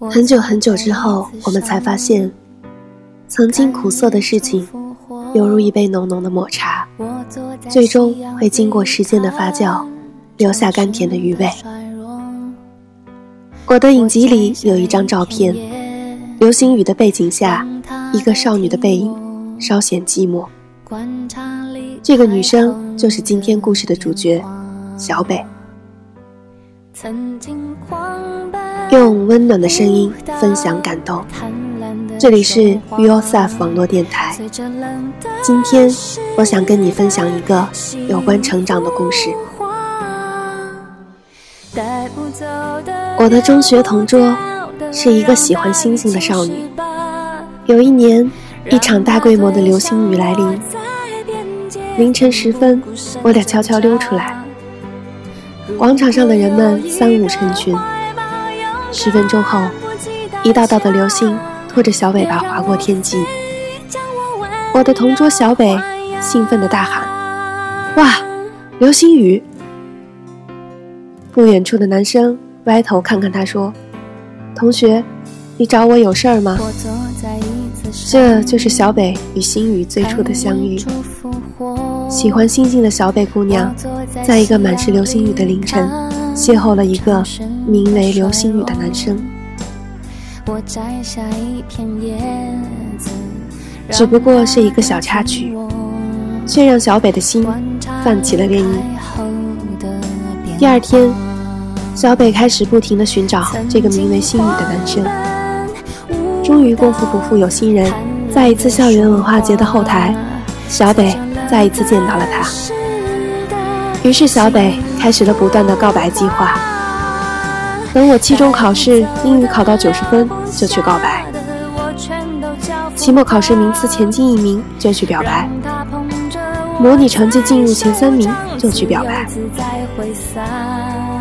很久很久之后，我们才发现，曾经苦涩的事情，犹如一杯浓浓的抹茶，最终会经过时间的发酵，留下甘甜的余味。我的影集里有一张照片，流星雨的背景下，一个少女的背影，稍显寂寞。这个女生就是今天故事的主角，小北。用温暖的声音分享感动。这里是 Yourself 网络电台。今天我想跟你分享一个有关成长的故事。我的中学同桌是一个喜欢星星的少女。有一年，一场大规模的流星雨来临。凌晨时分，我俩悄悄溜出来。广场上的人们三五成群。十分钟后，一道道的流星拖着小尾巴划过天际。我的同桌小北兴奋地大喊：“哇，流星雨！”不远处的男生歪头看看他，说：“同学，你找我有事儿吗？”这就是小北与星宇最初的相遇。喜欢星星的小北姑娘，在一个满是流星雨的凌晨，邂逅了一个名为流星雨的男生。只不过是一个小插曲，却让小北的心泛起了涟漪。第二天，小北开始不停地寻找这个名为星宇的男生。终于功夫不负有心人，在一次校园文化节的后台，小北。再一次见到了他，于是小北开始了不断的告白计划。等我期中考试英语考到九十分就去告白，期末考试名次前进一名就去表白，模拟成绩进入前三名就去表白。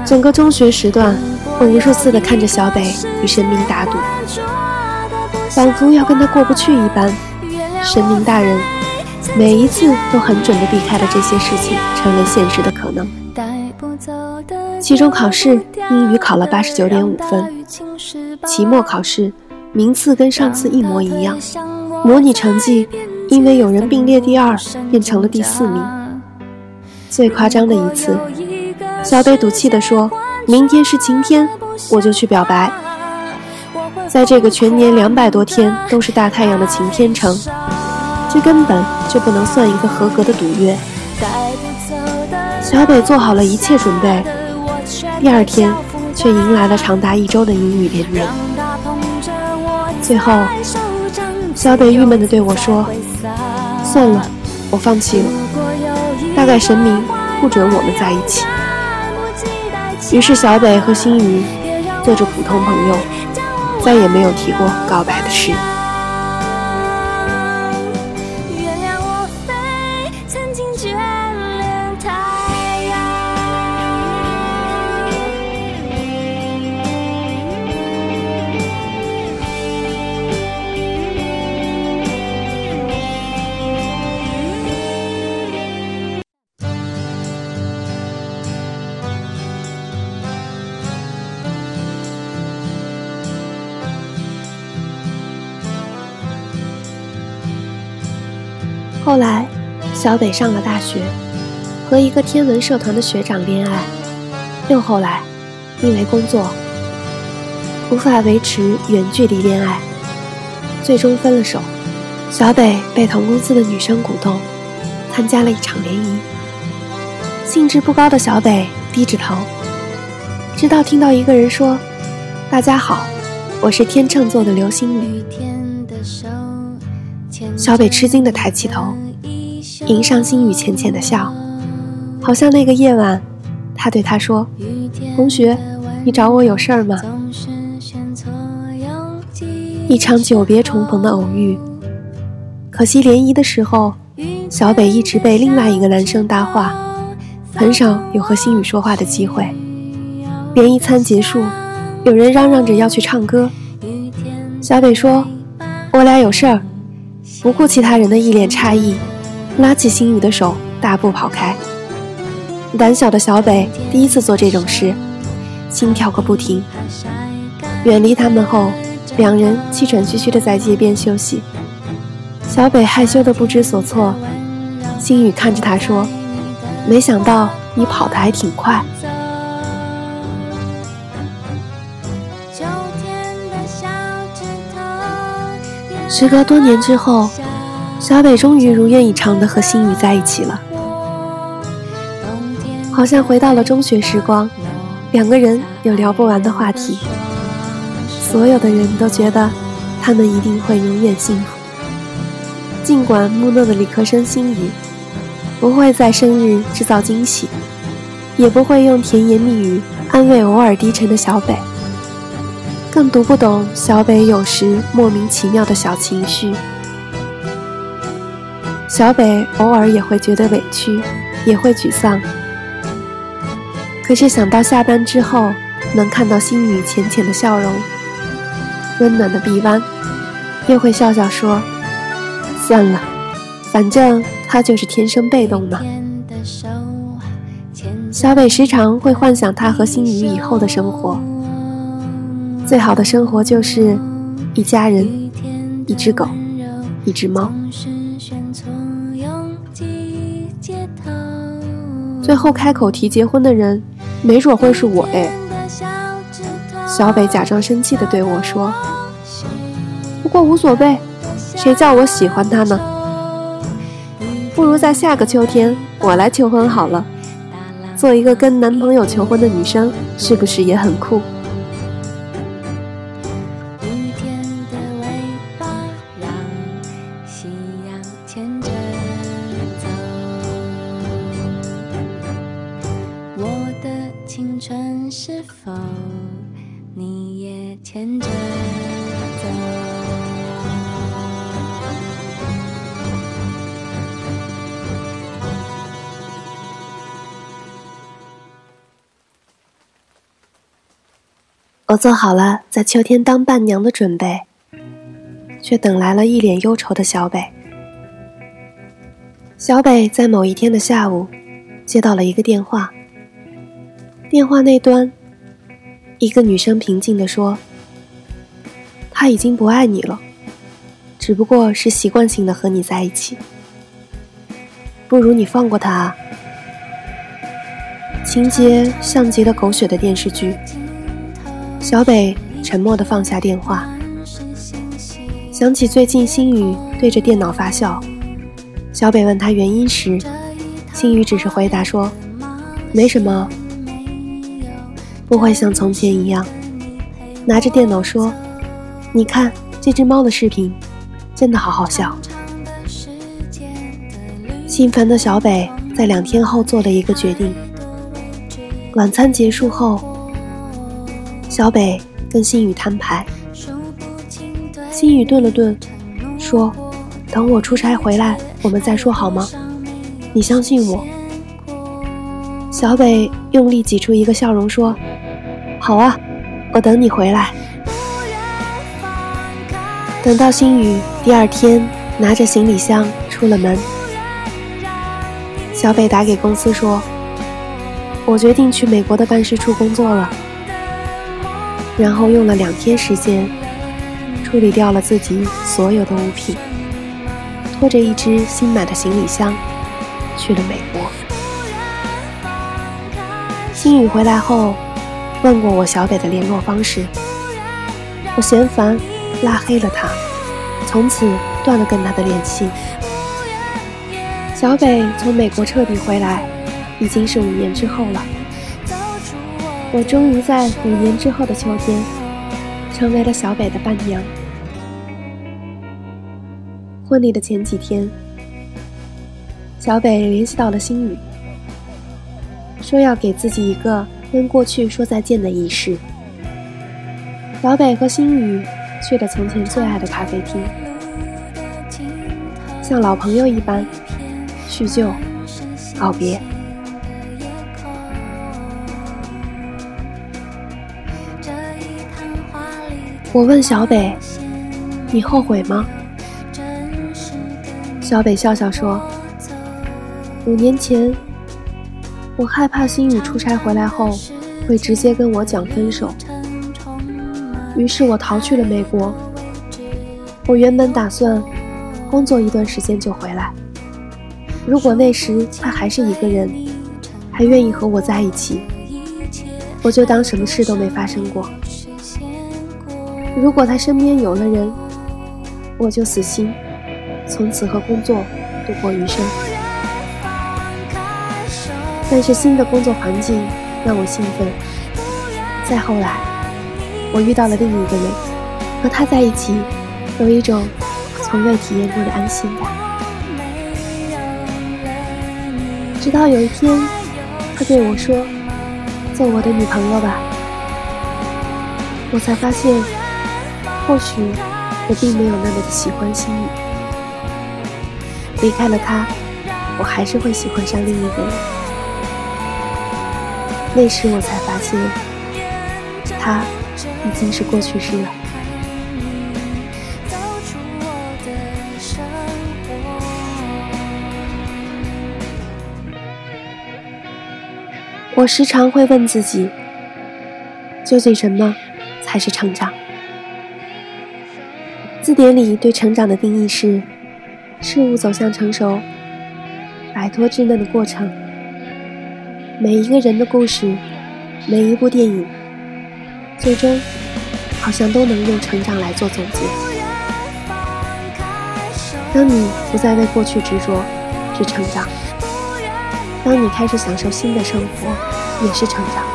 整个中学时段，我无数次的看着小北与神明打赌，仿佛要跟他过不去一般。神明大人。每一次都很准的避开了这些事情成为现实的可能。期中考试英语考了八十九点五分，期末考试名次跟上次一模一样，模拟成绩因为有人并列第二变成了第四名。最夸张的一次，小北赌气地说：“明天是晴天，我就去表白。”在这个全年两百多天都是大太阳的晴天城。这根本就不能算一个合格的赌约。小北做好了一切准备，第二天却迎来了长达一周的阴雨连绵。最后，小北郁闷地对我说：“算了，我放弃了。大概神明不准我们在一起。”于是，小北和星宇做着普通朋友，再也没有提过告白的事。后来，小北上了大学，和一个天文社团的学长恋爱。又后来，因为工作无法维持远距离恋爱，最终分了手。小北被同公司的女生鼓动，参加了一场联谊。兴致不高的小北低着头，直到听到一个人说：“大家好，我是天秤座的流星雨。”小北吃惊地抬起头，迎上心雨浅浅的笑，好像那个夜晚，他对他说：“同学，你找我有事儿吗？”一场久别重逢的偶遇，可惜联谊的时候，小北一直被另外一个男生搭话，很少有和心雨说话的机会。联谊餐结束，有人嚷嚷着要去唱歌，小北说：“我俩有事儿。”不顾其他人的一脸诧异，拉起星宇的手，大步跑开。胆小的小北第一次做这种事，心跳个不停。远离他们后，两人气喘吁吁地在街边休息。小北害羞的不知所措，星宇看着他说：“没想到你跑得还挺快。”时隔多年之后，小北终于如愿以偿的和心雨在一起了，好像回到了中学时光，两个人有聊不完的话题。所有的人都觉得他们一定会永远幸福。尽管木讷的理科生星宇不会在生日制造惊喜，也不会用甜言蜜语安慰偶尔低沉的小北。更读不懂小北有时莫名其妙的小情绪。小北偶尔也会觉得委屈，也会沮丧。可是想到下班之后能看到心雨浅浅的笑容，温暖的臂弯，又会笑笑说：“算了，反正他就是天生被动嘛。”小北时常会幻想他和心雨以后的生活。最好的生活就是一家人，一只狗，一只猫。最后开口提结婚的人，没准会是我哎。小北假装生气的对我说：“不过无所谓，谁叫我喜欢他呢？不如在下个秋天我来求婚好了。做一个跟男朋友求婚的女生，是不是也很酷？”我做好了在秋天当伴娘的准备，却等来了一脸忧愁的小北。小北在某一天的下午，接到了一个电话。电话那端，一个女生平静地说：“他已经不爱你了，只不过是习惯性的和你在一起。不如你放过他。”情节像极了狗血的电视剧。小北沉默地放下电话，想起最近星宇对着电脑发笑。小北问他原因时，星宇只是回答说：“没什么，不会像从前一样。”拿着电脑说：“你看这只猫的视频，真的好好笑。”心烦的小北在两天后做了一个决定。晚餐结束后。小北跟心雨摊牌，心雨顿了顿，说：“等我出差回来，我们再说好吗？你相信我。”小北用力挤出一个笑容，说：“好啊，我等你回来。”等到心雨第二天拿着行李箱出了门，小北打给公司说：“我决定去美国的办事处工作了。”然后用了两天时间，处理掉了自己所有的物品，拖着一只新买的行李箱，去了美国。星宇回来后，问过我小北的联络方式，我嫌烦，拉黑了他，从此断了跟他的联系。小北从美国彻底回来，已经是五年之后了。我终于在五年之后的秋天，成为了小北的伴娘。婚礼的前几天，小北联系到了星宇，说要给自己一个跟过去说再见的仪式。小北和星宇去了从前最爱的咖啡厅，像老朋友一般叙旧、告别。我问小北：“你后悔吗？”小北笑笑说：“五年前，我害怕星宇出差回来后会直接跟我讲分手，于是我逃去了美国。我原本打算工作一段时间就回来。如果那时他还是一个人，还愿意和我在一起，我就当什么事都没发生过。如果他身边有了人，我就死心，从此和工作度过余生。但是新的工作环境让我兴奋。再后来，我遇到了另一个人，和他在一起，有一种从未体验过的安心感。直到有一天，他对我说：“做我的女朋友吧。”我才发现，或许我并没有那么的喜欢心雨。离开了他，我还是会喜欢上另一个人。那时我才发现，他已经是过去式了。我时常会问自己，究竟什么才是成长？字典里对成长的定义是：事物走向成熟，摆脱稚嫩的过程。每一个人的故事，每一部电影，最终好像都能用成长来做总结。当你不再为过去执着，是成长。当你开始享受新的生活，也是成长。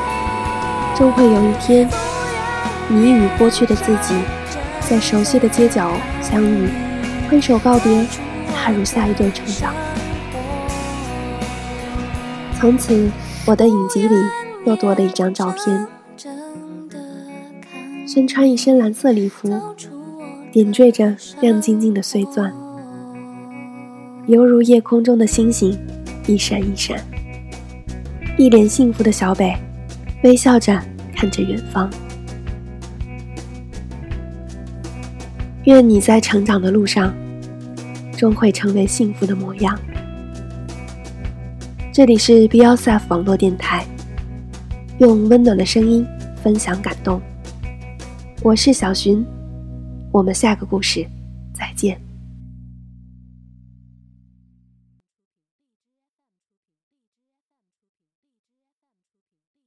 终会有一天，你与过去的自己在熟悉的街角相遇，挥手告别，踏入下一段成长。从此，我的影集里又多了一张照片，身穿一身蓝色礼服，点缀着亮晶晶的碎钻，犹如夜空中的星星。一闪一闪，一脸幸福的小北，微笑着看着远方。愿你在成长的路上，终会成为幸福的模样。这里是 Be Yourself 网络电台，用温暖的声音分享感动。我是小寻，我们下个故事再见。